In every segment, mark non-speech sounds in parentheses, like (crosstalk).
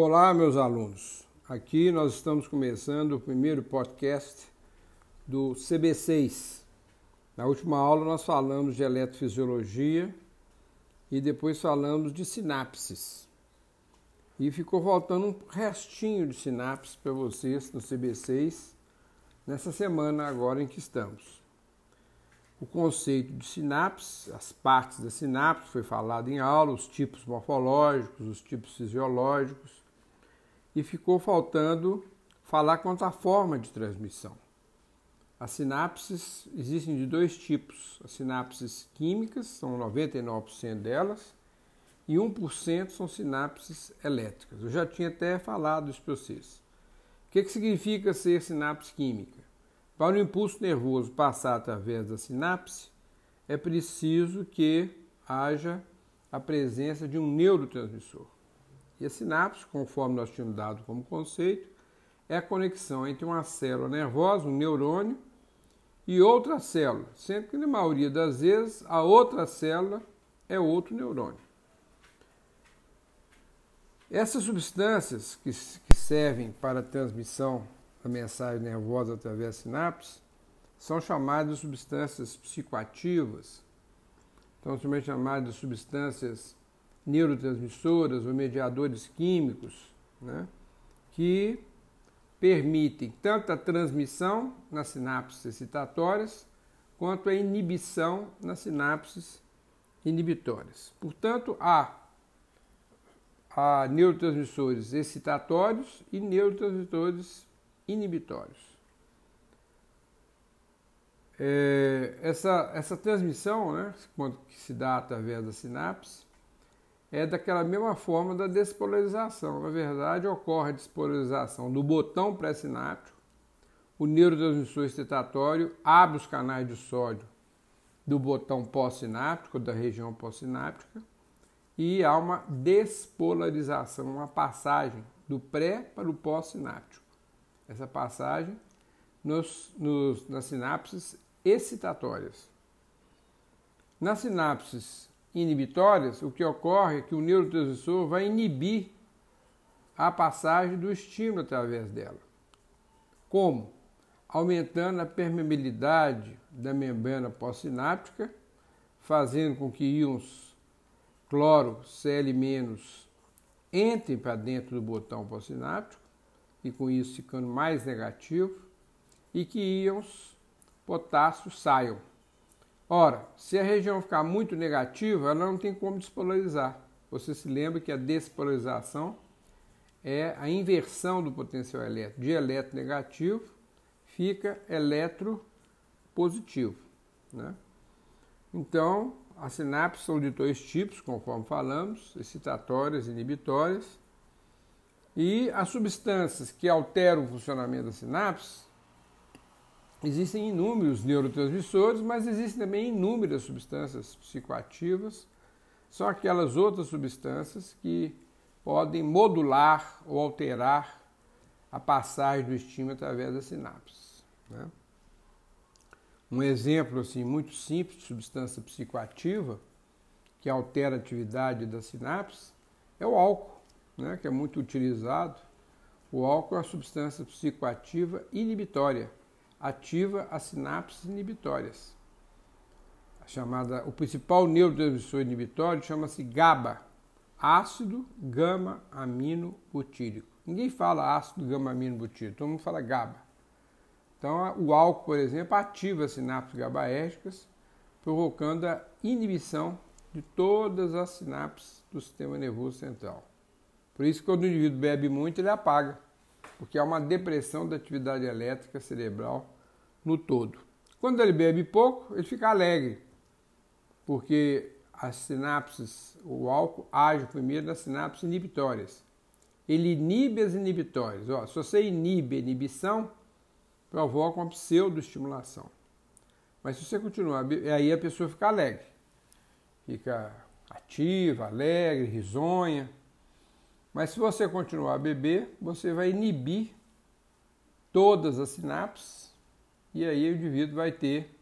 Olá, meus alunos. Aqui nós estamos começando o primeiro podcast do CB6. Na última aula nós falamos de eletrofisiologia e depois falamos de sinapses. E ficou faltando um restinho de sinapses para vocês no CB6 nessa semana agora em que estamos. O conceito de sinapse, as partes da sinapse foi falado em aula, os tipos morfológicos, os tipos fisiológicos, e ficou faltando falar quanto à forma de transmissão. As sinapses existem de dois tipos: as sinapses químicas, são 99% delas, e 1% são sinapses elétricas. Eu já tinha até falado isso para vocês. O que, que significa ser sinapse química? Para o impulso nervoso passar através da sinapse, é preciso que haja a presença de um neurotransmissor. E a sinapse, conforme nós tínhamos dado como conceito, é a conexão entre uma célula nervosa, um neurônio, e outra célula, sempre que na maioria das vezes a outra célula é outro neurônio. Essas substâncias que, que servem para a transmissão a mensagem nervosa através da sinapse são chamadas de substâncias psicoativas, são também chamadas de substâncias neurotransmissoras ou mediadores químicos, né, que permitem tanto a transmissão nas sinapses excitatórias quanto a inibição nas sinapses inibitórias. Portanto, há, há neurotransmissores excitatórios e neurotransmissores inibitórios. É, essa, essa transmissão, né, que se dá através da sinapse, é daquela mesma forma da despolarização. Na verdade, ocorre a despolarização do botão pré-sináptico, o neurotransmissor excitatório abre os canais de sódio do botão pós-sináptico, da região pós-sináptica, e há uma despolarização, uma passagem do pré para o pós-sináptico essa passagem nos, nos, nas sinapses excitatórias. Nas sinapses inibitórias, o que ocorre é que o neurotransmissor vai inibir a passagem do estímulo através dela. Como? Aumentando a permeabilidade da membrana pós-sináptica, fazendo com que íons cloro, Cl- entrem para dentro do botão pós-sináptico e com isso ficando mais negativo, e que íons potássio saiam. Ora, se a região ficar muito negativa, ela não tem como despolarizar. Você se lembra que a despolarização é a inversão do potencial elétrico. De elétron negativo fica eletro positivo. Né? Então, as sinapses são de dois tipos, conforme falamos, excitatórias e inibitórias. E as substâncias que alteram o funcionamento da sinapse, existem inúmeros neurotransmissores, mas existem também inúmeras substâncias psicoativas. São aquelas outras substâncias que podem modular ou alterar a passagem do estímulo através da sinapse. Né? Um exemplo assim muito simples de substância psicoativa que altera a atividade da sinapse é o álcool né, que é muito utilizado, o álcool é uma substância psicoativa inibitória, ativa as sinapses inibitórias. A chamada, o principal neurotransmissor inibitório chama-se GABA, ácido gama-amino butírico. Ninguém fala ácido gama-amino butírico, todo mundo fala GABA. Então, o álcool, por exemplo, ativa as sinapses GABAérgicas, provocando a inibição de todas as sinapses do sistema nervoso central. Por isso, quando o indivíduo bebe muito, ele apaga, porque há uma depressão da atividade elétrica cerebral no todo. Quando ele bebe pouco, ele fica alegre, porque as sinapses, o álcool age primeiro nas sinapses inibitórias. Ele inibe as inibitórias. Ó, se você inibe a inibição, provoca uma pseudoestimulação. Mas se você continuar, aí a pessoa fica alegre. Fica ativa, alegre, risonha. Mas se você continuar a beber, você vai inibir todas as sinapses e aí o indivíduo vai ter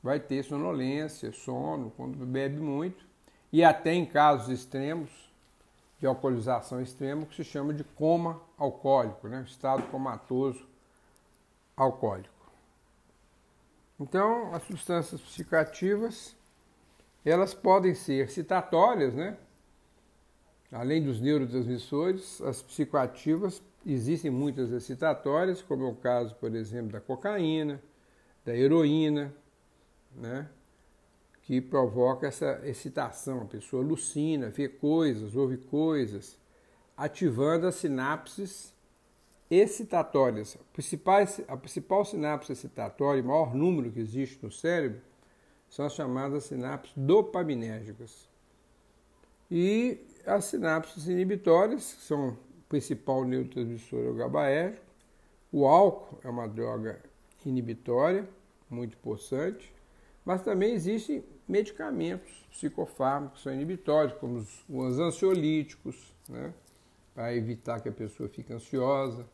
vai ter sonolência, sono quando bebe muito e até em casos extremos de alcoolização extrema, que se chama de coma alcoólico, né? estado comatoso alcoólico. Então, as substâncias psicoativas, elas podem ser excitatórias, né? Além dos neurotransmissores, as psicoativas existem muitas excitatórias, como é o caso, por exemplo, da cocaína, da heroína, né? que provoca essa excitação. A pessoa alucina, vê coisas, ouve coisas, ativando as sinapses excitatórias. A principal, a principal sinapse excitatória, o maior número que existe no cérebro, são as chamadas sinapses dopaminérgicas. E as sinapses inibitórias, que são o principal neurotransmissor é o GABAérgico. O álcool é uma droga inibitória, muito possante, mas também existem medicamentos psicofármacos são inibitórios, como os, os ansiolíticos, né? para evitar que a pessoa fique ansiosa,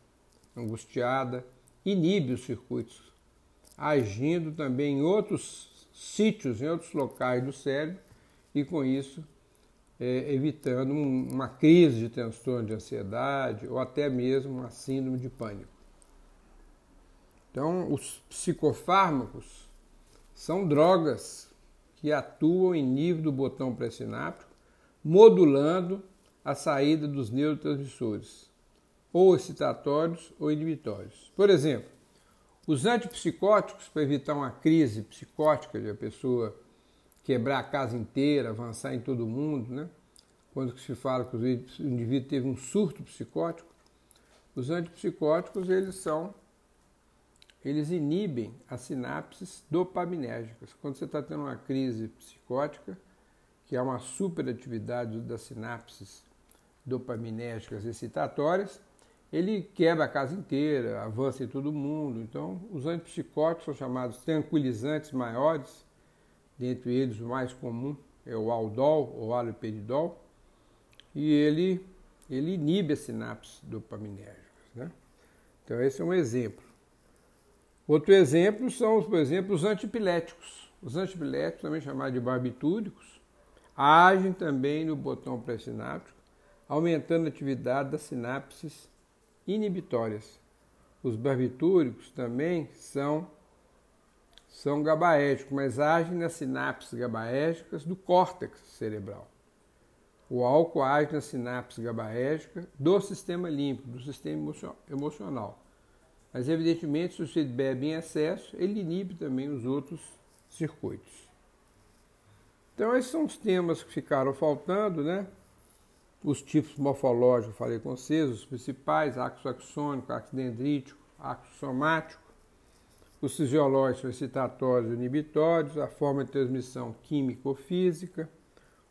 angustiada, inibe os circuitos, agindo também em outros sítios, em outros locais do cérebro, e com isso é, evitando um, uma crise de transtorno de ansiedade ou até mesmo uma síndrome de pânico. Então, os psicofármacos são drogas que atuam em nível do botão pré-sináptico, modulando a saída dos neurotransmissores, ou excitatórios ou inibitórios. Por exemplo, os antipsicóticos, para evitar uma crise psicótica de a pessoa quebrar a casa inteira, avançar em todo mundo, né? quando se fala que o indivíduo teve um surto psicótico, os antipsicóticos eles são eles inibem as sinapses dopaminérgicas. Quando você está tendo uma crise psicótica, que é uma superatividade das sinapses dopaminérgicas excitatórias, ele quebra a casa inteira, avança em todo mundo. Então, os antipsicóticos são chamados tranquilizantes maiores, dentre eles o mais comum é o aldol ou haloperidol, e ele, ele inibe as sinapses dopaminérgicas. Né? Então, esse é um exemplo. Outro exemplo são, por exemplo, os antipiléticos. Os antipiléticos, também chamados de barbitúricos, agem também no botão pré-sináptico, aumentando a atividade das sinapses inibitórias. Os barbitúricos também são, são gabaérgicos, mas agem nas sinapses gabaérgicas do córtex cerebral. O álcool age nas sinapses gabaérgicas do sistema límbico, do sistema emocional. Mas, evidentemente, se você bebe em excesso, ele inibe também os outros circuitos. Então, esses são os temas que ficaram faltando, né? Os tipos morfológicos, falei com vocês, os principais, áxido axônico, áxido dendrítico, áxido somático, os fisiológicos excitatórios e inibitórios, a forma de transmissão química ou física,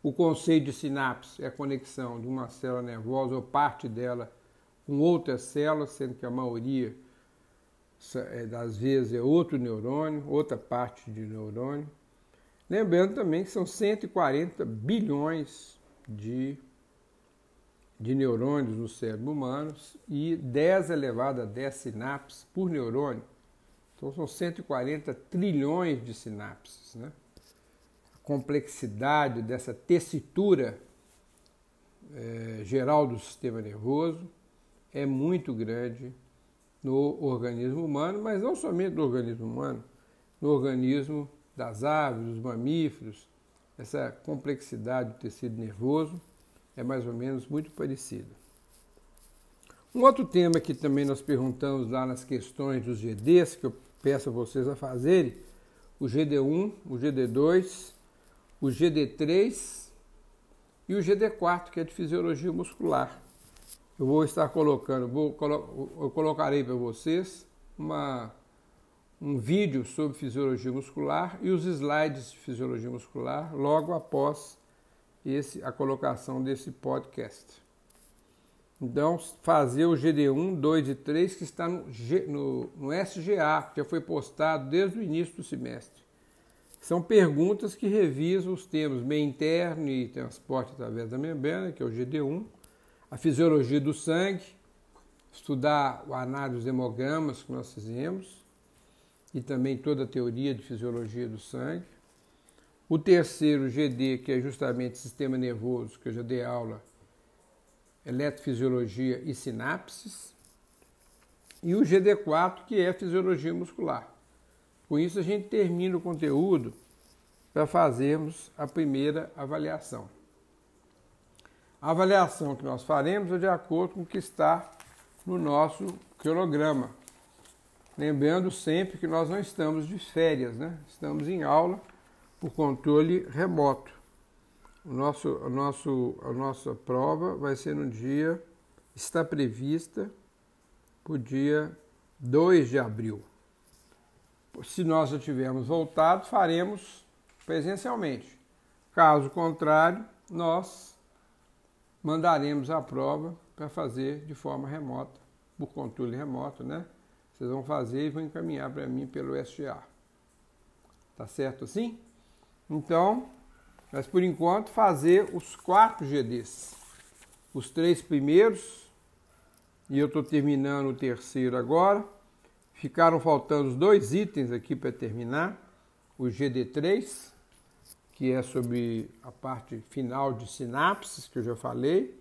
o conceito de sinapse é a conexão de uma célula nervosa ou parte dela com outras células, sendo que a maioria é, às vezes é outro neurônio, outra parte de neurônio. Lembrando também que são 140 bilhões de, de neurônios no cérebro humano e 10 elevado a 10 sinapses por neurônio. Então são 140 trilhões de sinapses. Né? A complexidade dessa tessitura é, geral do sistema nervoso é muito grande no organismo humano, mas não somente no organismo humano, no organismo das aves, dos mamíferos. Essa complexidade do tecido nervoso é mais ou menos muito parecida. Um outro tema que também nós perguntamos lá nas questões dos GDs, que eu peço a vocês a fazerem, o GD1, o GD2, o GD3 e o GD4, que é de fisiologia muscular eu vou estar colocando, vou, eu colocarei para vocês uma, um vídeo sobre fisiologia muscular e os slides de fisiologia muscular logo após esse, a colocação desse podcast. Então, fazer o GD1, 2 e 3 que está no, G, no, no SGA, que já foi postado desde o início do semestre. São perguntas que revisam os termos meio interno e transporte através da membrana, que é o GD1, a fisiologia do sangue, estudar a análise dos hemogramas que nós fizemos e também toda a teoria de fisiologia do sangue. O terceiro, GD, que é justamente sistema nervoso, que eu já dei aula, eletrofisiologia e sinapses, e o GD4, que é fisiologia muscular. Com isso, a gente termina o conteúdo para fazermos a primeira avaliação. A avaliação que nós faremos é de acordo com o que está no nosso cronograma. Lembrando sempre que nós não estamos de férias, né? estamos em aula por controle remoto. O nosso, o nosso, a nossa prova vai ser no dia, está prevista para o dia 2 de abril. Se nós já tivermos voltado, faremos presencialmente. Caso contrário, nós mandaremos a prova para fazer de forma remota, por controle remoto, né? Vocês vão fazer e vão encaminhar para mim pelo SGA. Tá certo assim? Então, mas por enquanto fazer os quatro GDs. Os três primeiros, e eu estou terminando o terceiro agora. Ficaram faltando os dois itens aqui para terminar. O GD3, que é sobre a parte final de sinapses, que eu já falei.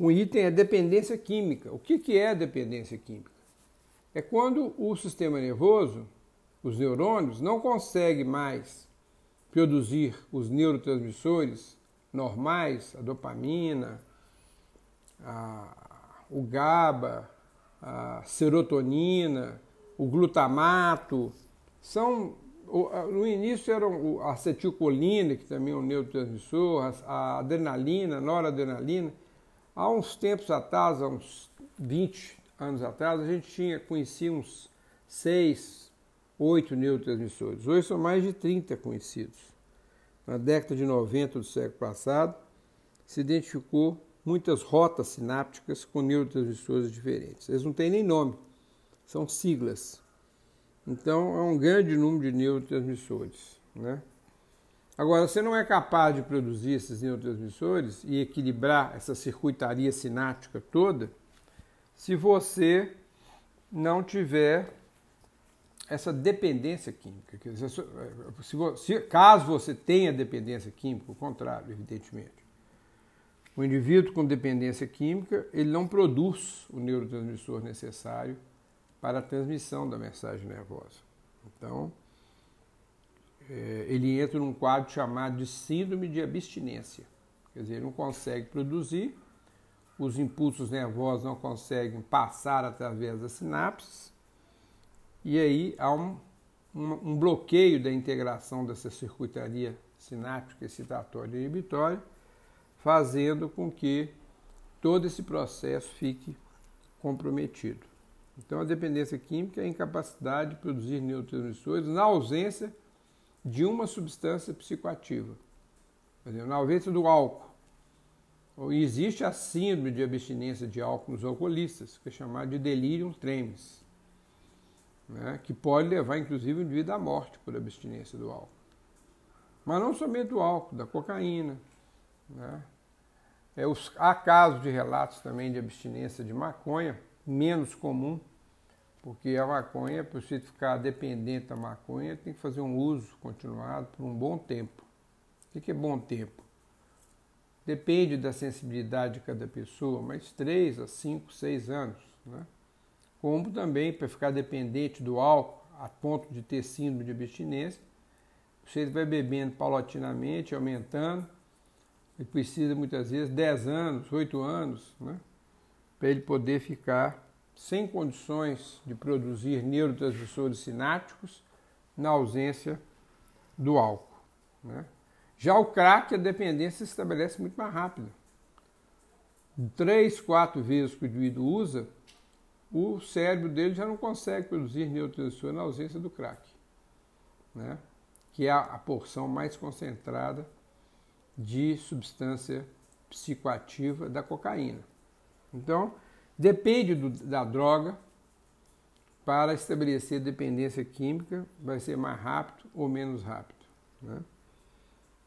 Um item é dependência química. O que, que é dependência química? É quando o sistema nervoso, os neurônios, não consegue mais produzir os neurotransmissores normais, a dopamina, a, o GABA, a serotonina, o glutamato, são no início eram a acetilcolina, que também é um neurotransmissor, a adrenalina, a noradrenalina. Há uns tempos atrás, há uns 20 anos atrás, a gente tinha, conhecia uns 6, oito neurotransmissores. Hoje são mais de 30 conhecidos. Na década de 90 do século passado, se identificou muitas rotas sinápticas com neurotransmissores diferentes. Eles não têm nem nome, são siglas. Então, é um grande número de neurotransmissores. Né? Agora, você não é capaz de produzir esses neurotransmissores e equilibrar essa circuitaria sináptica toda se você não tiver essa dependência química. Se, se, caso você tenha dependência química, o contrário, evidentemente. O indivíduo com dependência química, ele não produz o neurotransmissor necessário para a transmissão da mensagem nervosa. Então, é, ele entra num quadro chamado de síndrome de abstinência. Quer dizer, ele não consegue produzir, os impulsos nervosos não conseguem passar através das sinapses, e aí há um, um, um bloqueio da integração dessa circuitaria sináptica, excitatória e inibitória, fazendo com que todo esse processo fique comprometido. Então, a dependência química é a incapacidade de produzir neurotransmissores na ausência de uma substância psicoativa. Exemplo, na ausência do álcool. Existe a síndrome de abstinência de álcool nos alcoolistas, que é chamada de delirium tremens né, que pode levar inclusive o indivíduo à morte por abstinência do álcool. Mas não somente do álcool, da cocaína. Né? É, os, há casos de relatos também de abstinência de maconha, menos comum, porque a maconha, para você ficar dependente da maconha, tem que fazer um uso continuado por um bom tempo. O que é bom tempo? Depende da sensibilidade de cada pessoa, mas 3 a 5, 6 anos. Né? Como também para ficar dependente do álcool a ponto de ter síndrome de abstinência. Você vai bebendo paulatinamente, aumentando, e precisa muitas vezes 10 anos, 8 anos, né, para ele poder ficar sem condições de produzir neurotransmissores sinápticos na ausência do álcool. Né. Já o crack, a dependência se estabelece muito mais rápido. Três, quatro vezes que o indivíduo usa, o cérebro dele já não consegue produzir neurotransmissor na ausência do crack, né? que é a porção mais concentrada de substância psicoativa da cocaína. Então, depende do, da droga para estabelecer dependência química, vai ser mais rápido ou menos rápido. Né?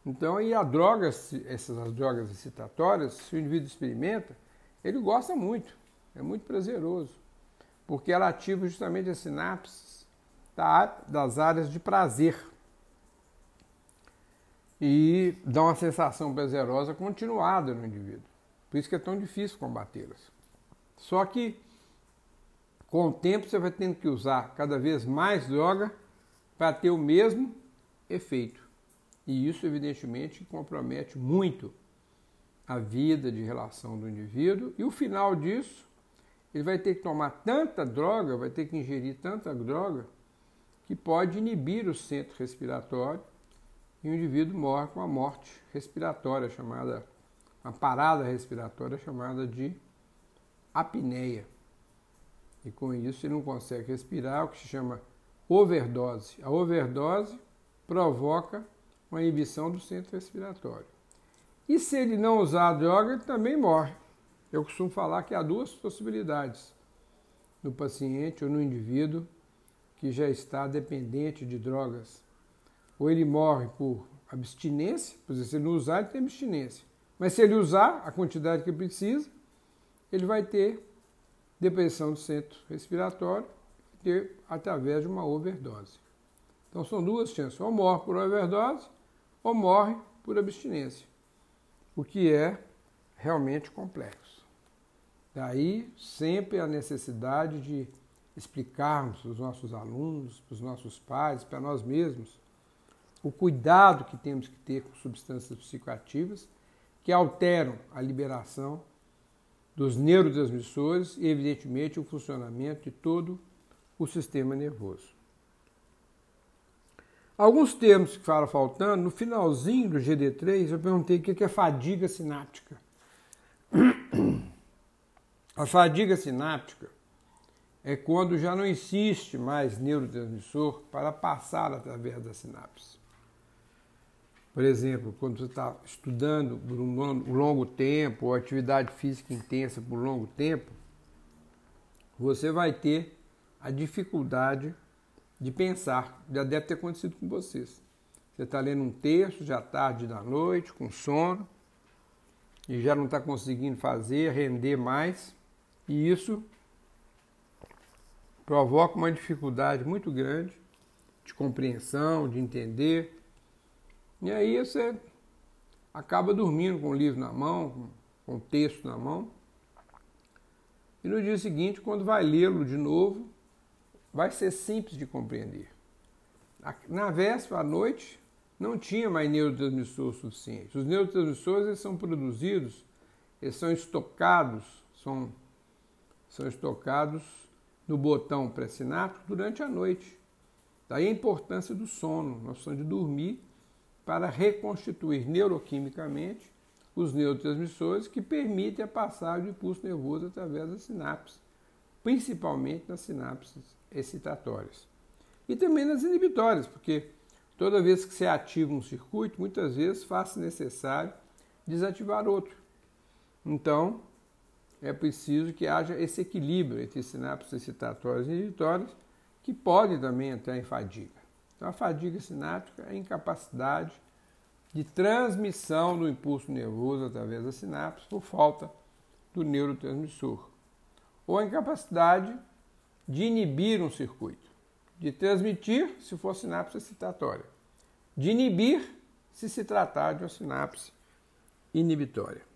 Então, e a droga, essas as drogas excitatórias, se o indivíduo experimenta, ele gosta muito, é muito prazeroso porque ela ativa justamente as sinapses das áreas de prazer e dá uma sensação prazerosa continuada no indivíduo. Por isso que é tão difícil combatê-las. Só que com o tempo você vai tendo que usar cada vez mais droga para ter o mesmo efeito. E isso, evidentemente, compromete muito a vida de relação do indivíduo. E o final disso, ele vai ter que tomar tanta droga, vai ter que ingerir tanta droga, que pode inibir o centro respiratório e o indivíduo morre com a morte respiratória, chamada, uma parada respiratória chamada de apneia. E com isso ele não consegue respirar, o que se chama overdose. A overdose provoca uma inibição do centro respiratório. E se ele não usar a droga, ele também morre. Eu costumo falar que há duas possibilidades no paciente ou no indivíduo que já está dependente de drogas. Ou ele morre por abstinência, por exemplo, se ele não usar, ele tem abstinência. Mas se ele usar a quantidade que precisa, ele vai ter depressão do centro respiratório ter através de uma overdose. Então são duas chances, ou morre por overdose ou morre por abstinência, o que é realmente complexo. Daí sempre a necessidade de explicarmos para os nossos alunos, para os nossos pais, para nós mesmos, o cuidado que temos que ter com substâncias psicoativas que alteram a liberação dos neurotransmissores e, evidentemente, o funcionamento de todo o sistema nervoso. Alguns termos que falam faltando, no finalzinho do GD3 eu perguntei o que é fadiga sináptica. (clears throat) A fadiga sináptica é quando já não existe mais neurotransmissor para passar através da sinapse. Por exemplo, quando você está estudando por um longo tempo, ou atividade física intensa por um longo tempo, você vai ter a dificuldade de pensar. Já deve ter acontecido com vocês. Você está lendo um texto, já tarde da noite, com sono, e já não está conseguindo fazer, render mais, e isso provoca uma dificuldade muito grande de compreensão, de entender e aí você acaba dormindo com o livro na mão, com o texto na mão. E no dia seguinte, quando vai lê-lo de novo, vai ser simples de compreender. Na véspera, à noite, não tinha mais neurotransmissor suficiente. Os neurotransmissores eles são produzidos, eles são estocados, são, são estocados no botão pré-sináptico durante a noite. Daí a importância do sono, precisamos de dormir para reconstituir neuroquimicamente os neurotransmissores que permitem a passagem do impulso nervoso através das sinapses, principalmente nas sinapses excitatórias. E também nas inibitórias, porque toda vez que se ativa um circuito, muitas vezes faz-se necessário desativar outro. Então, é preciso que haja esse equilíbrio entre sinapses excitatórias e inibitórias, que pode também entrar em fadiga. Então, a fadiga sináptica é a incapacidade de transmissão do impulso nervoso através da sinapse por falta do neurotransmissor, ou a incapacidade de inibir um circuito, de transmitir se for sinapse excitatória, de inibir se se tratar de uma sinapse inibitória.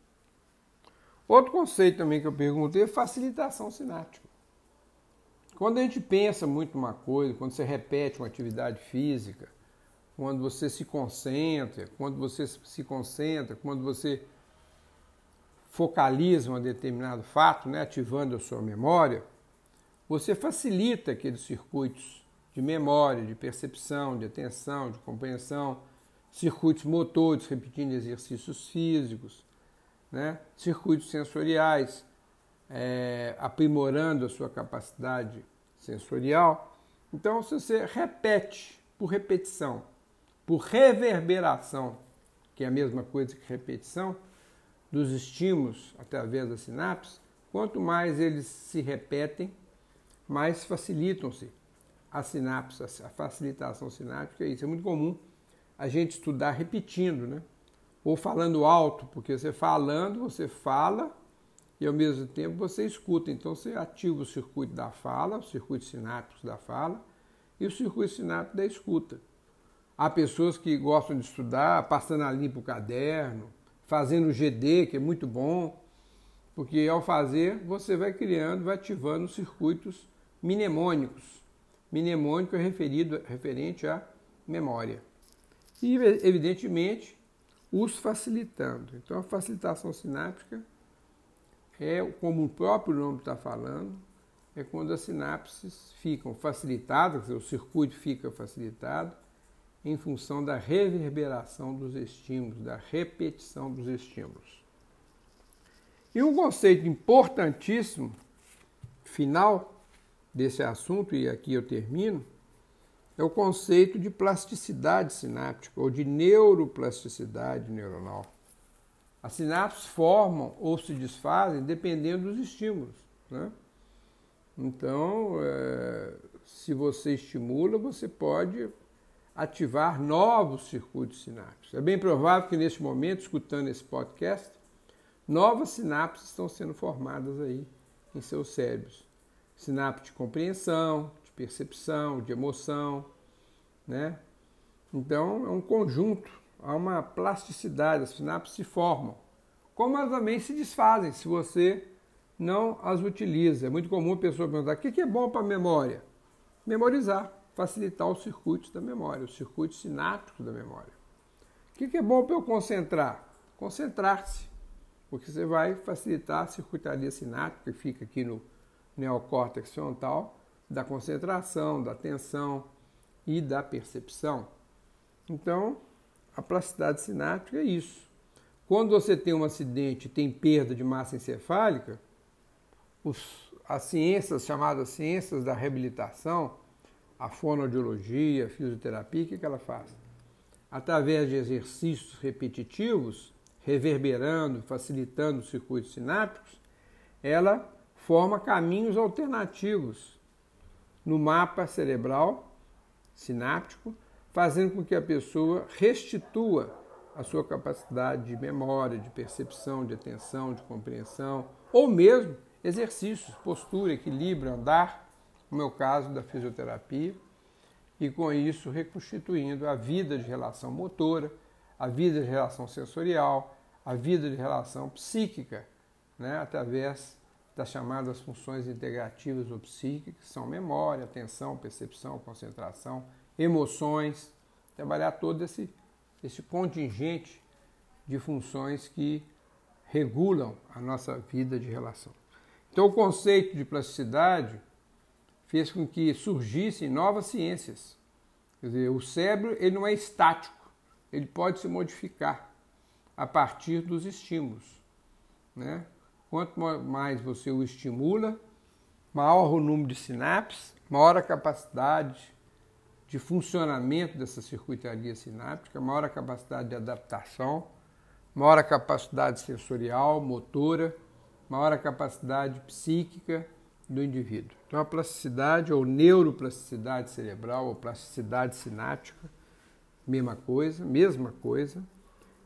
Outro conceito também que eu perguntei é facilitação sináptica. Quando a gente pensa muito uma coisa, quando você repete uma atividade física, quando você se concentra, quando você se concentra, quando você focaliza um determinado fato, né, ativando a sua memória, você facilita aqueles circuitos de memória, de percepção, de atenção, de compreensão, circuitos motores repetindo exercícios físicos, né, circuitos sensoriais, é, aprimorando a sua capacidade sensorial. Então, se você repete por repetição, por reverberação, que é a mesma coisa que repetição, dos estímulos através da sinapse, quanto mais eles se repetem, mais facilitam-se a sinapse, a facilitação sináptica. Isso é muito comum a gente estudar repetindo, né? Ou falando alto, porque você falando, você fala e ao mesmo tempo você escuta. Então você ativa o circuito da fala, o circuito sináptico da fala e o circuito sináptico da escuta. Há pessoas que gostam de estudar passando a limpo o caderno, fazendo GD, que é muito bom, Porque ao fazer, você vai criando, vai ativando circuitos mnemônicos. Mnemônico é referido, referente à memória. E, evidentemente, os facilitando. Então, a facilitação sináptica é, como o próprio nome está falando, é quando as sinapses ficam facilitadas, o circuito fica facilitado, em função da reverberação dos estímulos, da repetição dos estímulos. E um conceito importantíssimo, final desse assunto, e aqui eu termino, é o conceito de plasticidade sináptica ou de neuroplasticidade neuronal. As sinapses formam ou se desfazem dependendo dos estímulos. Né? Então, é, se você estimula, você pode ativar novos circuitos sinápticos. É bem provável que neste momento, escutando esse podcast, novas sinapses estão sendo formadas aí em seus cérebros. Sinapse de compreensão, percepção, de emoção, né? Então, é um conjunto, há uma plasticidade, as sinapses se formam. Como elas também se desfazem se você não as utiliza. É muito comum a pessoa perguntar: o que é bom para a memória? Memorizar, facilitar os circuitos da memória, os circuitos sinápticos da memória. O que é bom para eu concentrar? Concentrar-se, porque você vai facilitar a circuitaria sináptica que fica aqui no neocórtex frontal, da concentração, da atenção e da percepção. Então, a plasticidade sináptica é isso. Quando você tem um acidente e tem perda de massa encefálica, os, as ciências chamadas ciências da reabilitação, a fonoaudiologia, a fisioterapia, o que, que ela faz? Através de exercícios repetitivos, reverberando, facilitando os circuitos sinápticos, ela forma caminhos alternativos no mapa cerebral sináptico, fazendo com que a pessoa restitua a sua capacidade de memória, de percepção, de atenção, de compreensão, ou mesmo exercícios, postura, equilíbrio, andar, no meu caso da fisioterapia, e com isso reconstituindo a vida de relação motora, a vida de relação sensorial, a vida de relação psíquica, né, através das chamadas funções integrativas ou psíquicas, que são memória, atenção, percepção, concentração, emoções, trabalhar todo esse, esse contingente de funções que regulam a nossa vida de relação. Então, o conceito de plasticidade fez com que surgissem novas ciências. Quer dizer, o cérebro ele não é estático, ele pode se modificar a partir dos estímulos. Né? Quanto mais você o estimula, maior o número de sinapses, maior a capacidade de funcionamento dessa circuitaria sináptica, maior a capacidade de adaptação, maior a capacidade sensorial, motora maior a capacidade psíquica do indivíduo. Então, a plasticidade ou neuroplasticidade cerebral ou plasticidade sináptica, mesma coisa, mesma coisa,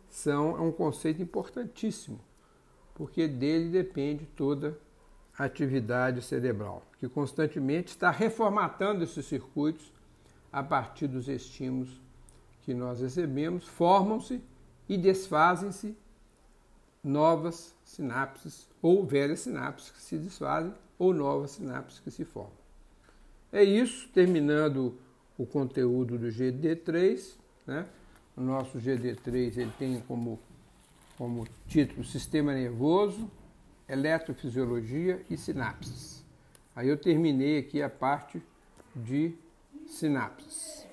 são é um conceito importantíssimo, porque dele depende toda a atividade cerebral, que constantemente está reformatando esses circuitos a partir dos estímulos que nós recebemos, formam-se e desfazem-se novas sinapses ou velhas sinapses que se desfazem ou novas sinapses que se formam. É isso, terminando o conteúdo do GD3, né? O nosso GD3 ele tem como, como título Sistema Nervoso, Eletrofisiologia e Sinapses. Aí eu terminei aqui a parte de sinapses.